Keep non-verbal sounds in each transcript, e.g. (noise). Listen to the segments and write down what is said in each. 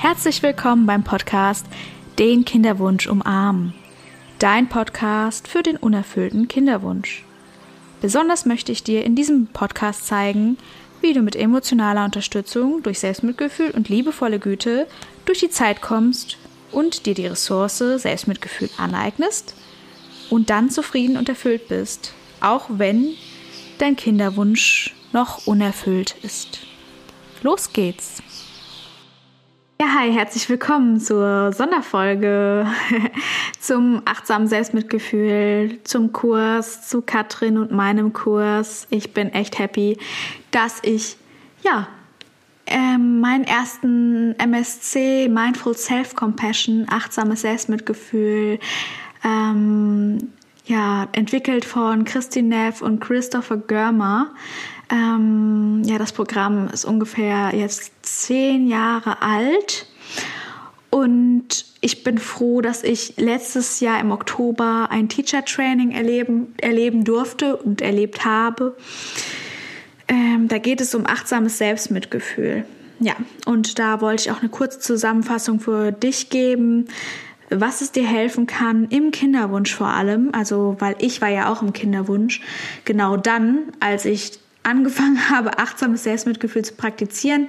Herzlich willkommen beim Podcast Den Kinderwunsch umarmen. Dein Podcast für den unerfüllten Kinderwunsch. Besonders möchte ich dir in diesem Podcast zeigen, wie du mit emotionaler Unterstützung durch Selbstmitgefühl und liebevolle Güte durch die Zeit kommst und dir die Ressource Selbstmitgefühl aneignest und dann zufrieden und erfüllt bist, auch wenn dein Kinderwunsch noch unerfüllt ist. Los geht's! Hi, herzlich willkommen zur Sonderfolge (laughs) zum achtsamen Selbstmitgefühl, zum Kurs, zu Katrin und meinem Kurs. Ich bin echt happy, dass ich, ja, ähm, meinen ersten MSC, Mindful Self-Compassion, achtsames Selbstmitgefühl, ähm, ja, entwickelt von Christine Neff und Christopher Görmer, ähm, ja, das Programm ist ungefähr jetzt zehn Jahre alt und ich bin froh, dass ich letztes Jahr im Oktober ein Teacher Training erleben, erleben durfte und erlebt habe. Ähm, da geht es um achtsames Selbstmitgefühl. Ja, und da wollte ich auch eine kurze Zusammenfassung für dich geben, was es dir helfen kann im Kinderwunsch vor allem. Also, weil ich war ja auch im Kinderwunsch. Genau dann, als ich angefangen habe, achtsames Selbstmitgefühl zu praktizieren,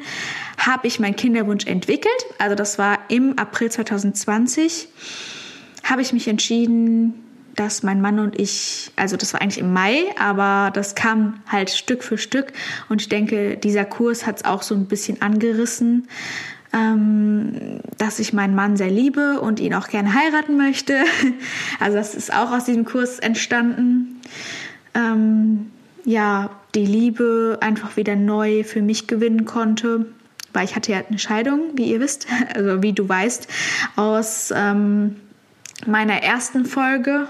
habe ich meinen Kinderwunsch entwickelt. Also das war im April 2020, habe ich mich entschieden, dass mein Mann und ich, also das war eigentlich im Mai, aber das kam halt Stück für Stück und ich denke, dieser Kurs hat es auch so ein bisschen angerissen, ähm, dass ich meinen Mann sehr liebe und ihn auch gerne heiraten möchte. (laughs) Also das ist auch aus diesem Kurs entstanden. Ähm, ja, die Liebe einfach wieder neu für mich gewinnen konnte. Weil ich hatte ja eine Scheidung, wie ihr wisst, (laughs) also wie du weißt, aus ähm, meiner ersten Folge,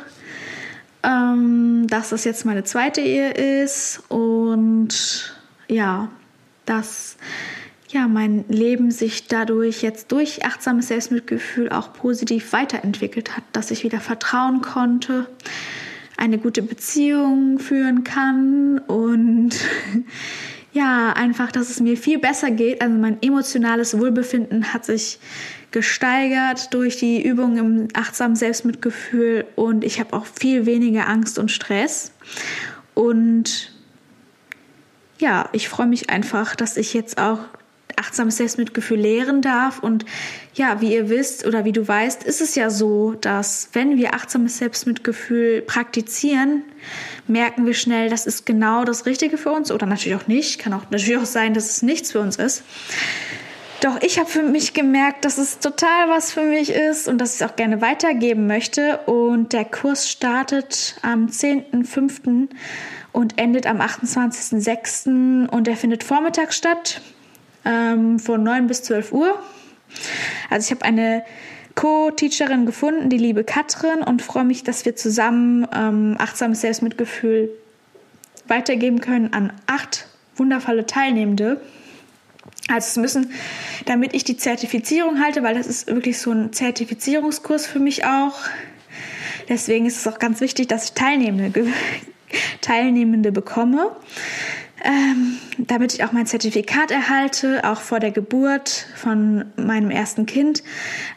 ähm, dass das jetzt meine zweite Ehe ist und ja, dass ja, mein Leben sich dadurch jetzt durch achtsames Selbstmitgefühl auch positiv weiterentwickelt hat, dass ich wieder vertrauen konnte, eine gute Beziehung führen kann und (laughs) ja, einfach, dass es mir viel besser geht. Also mein emotionales Wohlbefinden hat sich gesteigert durch die Übung im achtsamen Selbstmitgefühl und ich habe auch viel weniger Angst und Stress. Und ja, ich freue mich einfach, dass ich jetzt auch achtsames Selbstmitgefühl lehren darf. Und ja, wie ihr wisst oder wie du weißt, ist es ja so, dass wenn wir achtsames Selbstmitgefühl praktizieren, merken wir schnell, das ist genau das Richtige für uns oder natürlich auch nicht. Kann auch natürlich auch sein, dass es nichts für uns ist. Doch ich habe für mich gemerkt, dass es total was für mich ist und dass ich es auch gerne weitergeben möchte. Und der Kurs startet am 10.05. und endet am 28.06. und er findet vormittags statt ähm, von 9 bis 12 Uhr. Also ich habe eine Co-Teacherin gefunden, die liebe Katrin, und freue mich, dass wir zusammen ähm, achtsames Selbstmitgefühl weitergeben können an acht wundervolle Teilnehmende. Also es müssen, damit ich die Zertifizierung halte, weil das ist wirklich so ein Zertifizierungskurs für mich auch. Deswegen ist es auch ganz wichtig, dass ich Teilnehmende, (laughs) Teilnehmende bekomme ähm, damit ich auch mein Zertifikat erhalte, auch vor der Geburt von meinem ersten Kind,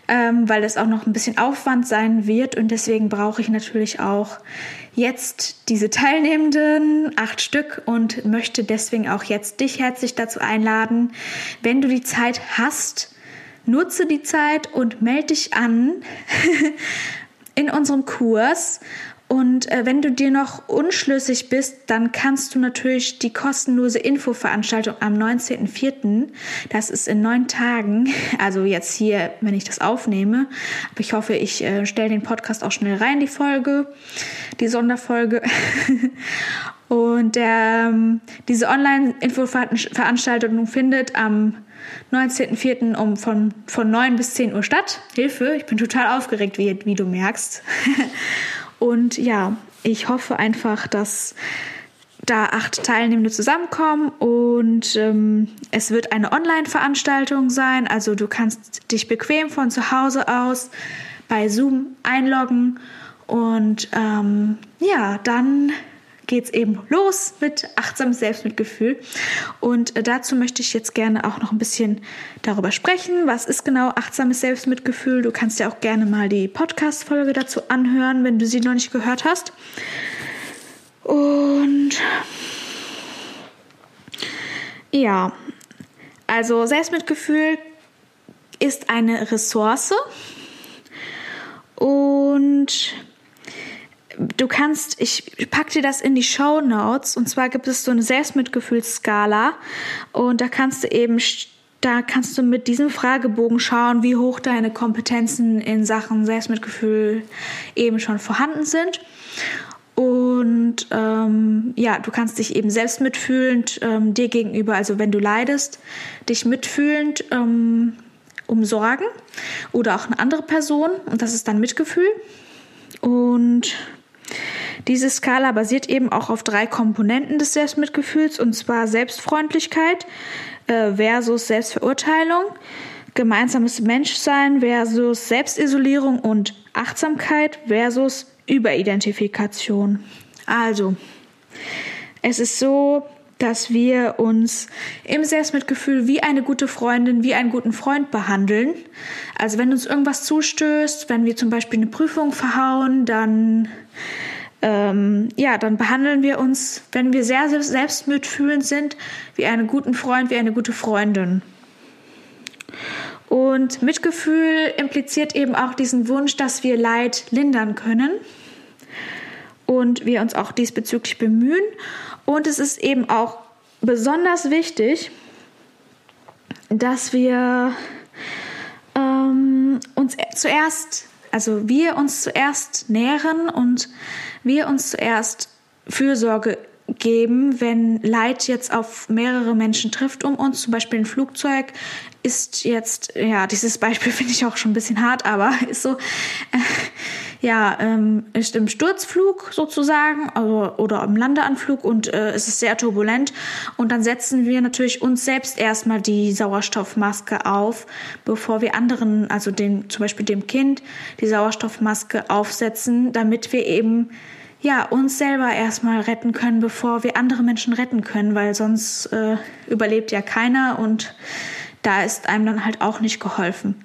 ähm, weil es auch noch ein bisschen Aufwand sein wird. Und deswegen brauche ich natürlich auch jetzt diese Teilnehmenden, acht Stück und möchte deswegen auch jetzt dich herzlich dazu einladen, wenn du die Zeit hast, nutze die Zeit und melde dich an (laughs) in unserem Kurs und äh, wenn du dir noch unschlüssig bist, dann kannst du natürlich die kostenlose Infoveranstaltung am 19.04., das ist in neun Tagen, (laughs) also jetzt hier, wenn ich das aufnehme, aber ich hoffe, ich äh, stelle den Podcast auch schnell rein, die Folge, die Sonderfolge. (laughs) Und ähm, diese Online-Infoveranstaltung findet am 19.04. Um von, von 9 bis 10 Uhr statt. Hilfe, ich bin total aufgeregt, wie, wie du merkst. (laughs) Und ja, ich hoffe einfach, dass da acht Teilnehmende zusammenkommen und ähm, es wird eine Online-Veranstaltung sein. Also du kannst dich bequem von zu Hause aus bei Zoom einloggen und ähm, ja, dann geht es eben los mit achtsamem Selbstmitgefühl. Und äh, dazu möchte ich jetzt gerne auch noch ein bisschen darüber sprechen. Was ist genau achtsames Selbstmitgefühl? Du kannst ja auch gerne mal die Podcast-Folge dazu anhören, wenn du sie noch nicht gehört hast. Und ja, also Selbstmitgefühl ist eine Ressource und du kannst, ich packe dir das in die Show Notes und zwar gibt es so eine Selbstmitgefühlsskala und da kannst du eben da kannst du mit diesem Fragebogen schauen, wie hoch deine Kompetenzen in Sachen Selbstmitgefühl eben schon vorhanden sind. Und ähm, ja, du kannst dich eben selbst mitfühlend ähm, dir gegenüber, also wenn du leidest, dich mitfühlend ähm, umsorgen oder auch eine andere Person und das ist dann Mitgefühl. Und diese Skala basiert eben auch auf drei Komponenten des Selbstmitgefühls, und zwar Selbstfreundlichkeit äh, versus Selbstverurteilung, gemeinsames Menschsein versus Selbstisolierung und Achtsamkeit versus Überidentifikation. Also, es ist so, dass wir uns im Selbstmitgefühl wie eine gute Freundin, wie einen guten Freund behandeln. Also wenn uns irgendwas zustößt, wenn wir zum Beispiel eine Prüfung verhauen, dann ähm, ja, dann behandeln wir uns, wenn wir sehr selbstmitfühlend sind, wie einen guten Freund, wie eine gute Freundin. Und Mitgefühl impliziert eben auch diesen Wunsch, dass wir Leid lindern können und wir uns auch diesbezüglich bemühen. Und es ist eben auch besonders wichtig, dass wir ähm, uns zuerst, also wir uns zuerst nähren und wir uns zuerst Fürsorge geben, wenn Leid jetzt auf mehrere Menschen trifft. Um uns, zum Beispiel ein Flugzeug ist jetzt, ja, dieses Beispiel (laughs) finde ich auch schon ein bisschen hart, aber ist so, äh, ja, ähm, ist im Sturzflug sozusagen also, oder im Landeanflug und äh, es ist sehr turbulent. Und dann setzen wir natürlich uns selbst erstmal die Sauerstoffmaske auf, bevor wir anderen, also dem, zum Beispiel dem Kind, die Sauerstoffmaske aufsetzen, damit wir eben ja, uns selber erstmal retten können, bevor wir andere Menschen retten können, weil sonst äh, überlebt ja keiner und da ist einem dann halt auch nicht geholfen.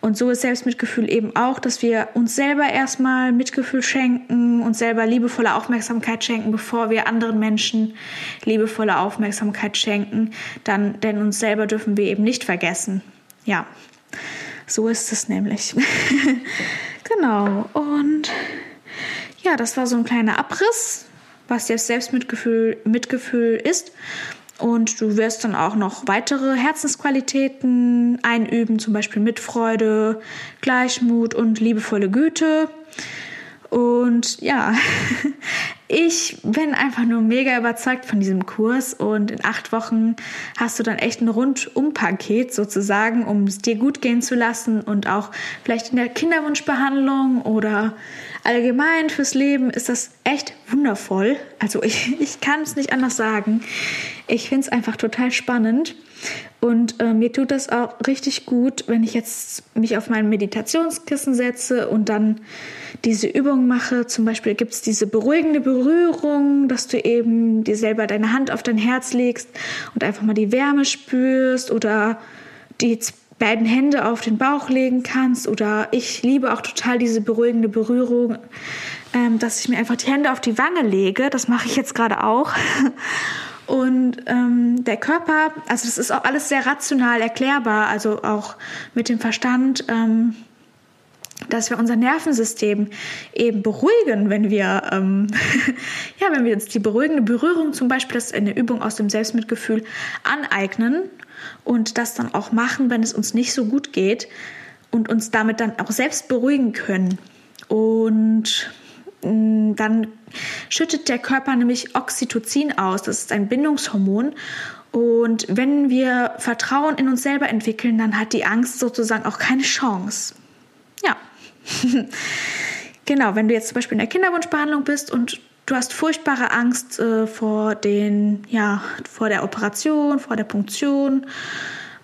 Und so ist Selbstmitgefühl eben auch, dass wir uns selber erstmal Mitgefühl schenken, uns selber liebevolle Aufmerksamkeit schenken, bevor wir anderen Menschen liebevolle Aufmerksamkeit schenken. Dann, denn uns selber dürfen wir eben nicht vergessen. Ja, so ist es nämlich. (laughs) genau. Und ja, das war so ein kleiner Abriss, was jetzt Selbstmitgefühl Mitgefühl ist. Und du wirst dann auch noch weitere Herzensqualitäten einüben, zum Beispiel Mitfreude, Gleichmut und liebevolle Güte. Und ja, (laughs) ich bin einfach nur mega überzeugt von diesem Kurs und in acht Wochen hast du dann echt ein Rundum-Paket sozusagen, um es dir gut gehen zu lassen und auch vielleicht in der Kinderwunschbehandlung oder allgemein fürs Leben ist das echt wundervoll. Also ich, (laughs) ich kann es nicht anders sagen. Ich finde es einfach total spannend. Und äh, mir tut das auch richtig gut, wenn ich jetzt mich auf mein Meditationskissen setze und dann diese Übung mache. Zum Beispiel gibt es diese beruhigende Berührung, dass du eben dir selber deine Hand auf dein Herz legst und einfach mal die Wärme spürst oder die beiden Hände auf den Bauch legen kannst. Oder ich liebe auch total diese beruhigende Berührung, ähm, dass ich mir einfach die Hände auf die Wange lege. Das mache ich jetzt gerade auch. (laughs) Und ähm, der Körper, also das ist auch alles sehr rational erklärbar, also auch mit dem Verstand, ähm, dass wir unser Nervensystem eben beruhigen, wenn wir, ähm, (laughs) ja, wenn wir uns die beruhigende Berührung zum Beispiel, das ist eine Übung aus dem Selbstmitgefühl, aneignen und das dann auch machen, wenn es uns nicht so gut geht und uns damit dann auch selbst beruhigen können. Und dann schüttet der Körper nämlich Oxytocin aus. Das ist ein Bindungshormon. Und wenn wir Vertrauen in uns selber entwickeln, dann hat die Angst sozusagen auch keine Chance. Ja. (laughs) genau, wenn du jetzt zum Beispiel in der Kinderwunschbehandlung bist und du hast furchtbare Angst äh, vor den, ja, vor der Operation, vor der Punktion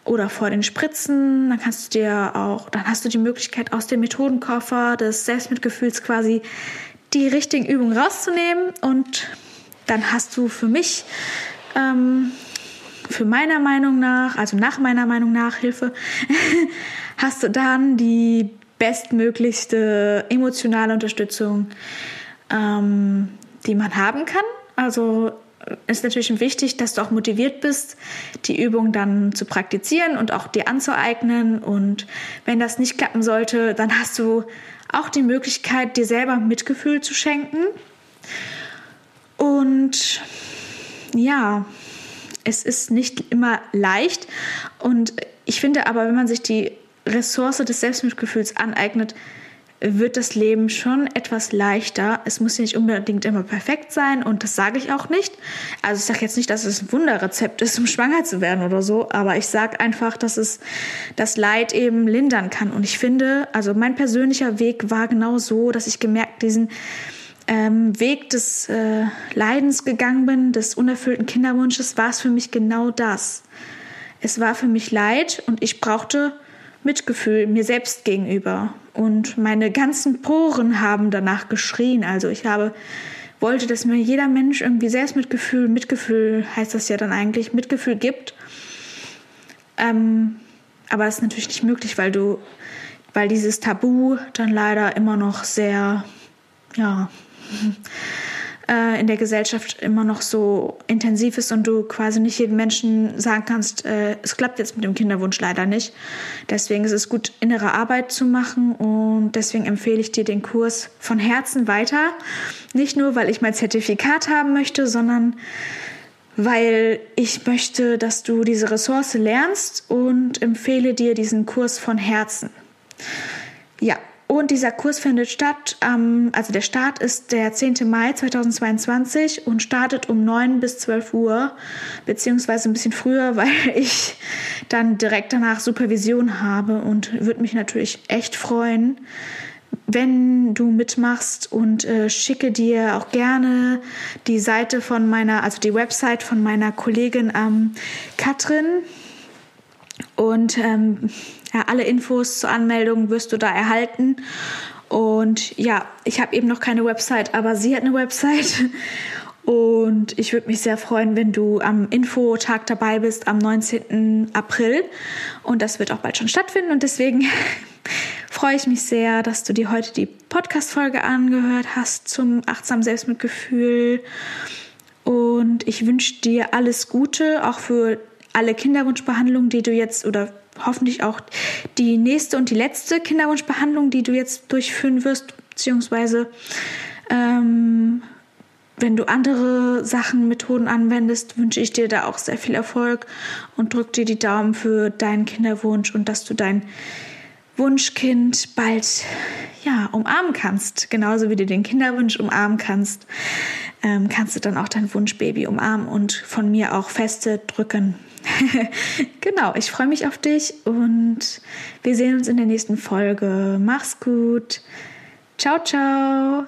oder vor den Spritzen, dann kannst du dir auch, dann hast du die Möglichkeit aus dem Methodenkoffer des Selbstmitgefühls quasi die richtigen Übungen rauszunehmen und dann hast du für mich, ähm, für meiner Meinung nach, also nach meiner Meinung nach Hilfe, (laughs) hast du dann die bestmöglichste emotionale Unterstützung, ähm, die man haben kann. Also ist natürlich wichtig, dass du auch motiviert bist, die Übung dann zu praktizieren und auch dir anzueignen. Und wenn das nicht klappen sollte, dann hast du auch die Möglichkeit, dir selber Mitgefühl zu schenken. Und ja, es ist nicht immer leicht. Und ich finde aber, wenn man sich die Ressource des Selbstmitgefühls aneignet, wird das Leben schon etwas leichter. Es muss nicht unbedingt immer perfekt sein und das sage ich auch nicht. Also ich sage jetzt nicht, dass es ein Wunderrezept ist, um schwanger zu werden oder so, aber ich sage einfach, dass es das Leid eben lindern kann. Und ich finde, also mein persönlicher Weg war genau so, dass ich gemerkt diesen ähm, Weg des äh, Leidens gegangen bin, des unerfüllten Kinderwunsches, war es für mich genau das. Es war für mich Leid und ich brauchte Mitgefühl mir selbst gegenüber. Und meine ganzen Poren haben danach geschrien. Also ich habe, wollte, dass mir jeder Mensch irgendwie Selbstmitgefühl, Mitgefühl heißt das ja dann eigentlich, Mitgefühl gibt. Ähm, aber das ist natürlich nicht möglich, weil du, weil dieses Tabu dann leider immer noch sehr, ja, äh, in der Gesellschaft immer noch so intensiv ist und du quasi nicht jedem Menschen sagen kannst, äh, es klappt jetzt mit dem Kinderwunsch leider nicht. Deswegen ist es gut, innere Arbeit zu machen und deswegen empfehle ich dir den Kurs von Herzen weiter. Nicht nur, weil ich mein Zertifikat haben möchte, sondern weil ich möchte, dass du diese Ressource lernst und empfehle dir diesen Kurs von Herzen. Ja, und dieser Kurs findet statt, ähm, also der Start ist der 10. Mai 2022 und startet um 9 bis 12 Uhr, beziehungsweise ein bisschen früher, (laughs) weil ich dann direkt danach Supervision habe und würde mich natürlich echt freuen, wenn du mitmachst und äh, schicke dir auch gerne die Seite von meiner, also die Website von meiner Kollegin ähm, Katrin. Und ähm, ja, alle Infos zur Anmeldung wirst du da erhalten. Und ja, ich habe eben noch keine Website, aber sie hat eine Website. Und ich würde mich sehr freuen, wenn du am Infotag dabei bist am 19. April. Und das wird auch bald schon stattfinden. Und deswegen (laughs) freue ich mich sehr, dass du dir heute die Podcast-Folge angehört hast zum achtsamen Selbstmitgefühl. Und ich wünsche dir alles Gute, auch für alle Kinderwunschbehandlungen, die du jetzt oder hoffentlich auch die nächste und die letzte Kinderwunschbehandlung, die du jetzt durchführen wirst, beziehungsweise ähm, wenn du andere Sachen, Methoden anwendest, wünsche ich dir da auch sehr viel Erfolg und drück dir die Daumen für deinen Kinderwunsch und dass du dein Wunschkind bald ja umarmen kannst, genauso wie du den Kinderwunsch umarmen kannst, ähm, kannst du dann auch dein Wunschbaby umarmen und von mir auch feste drücken. (laughs) genau, ich freue mich auf dich und wir sehen uns in der nächsten Folge. Mach's gut. Ciao, ciao.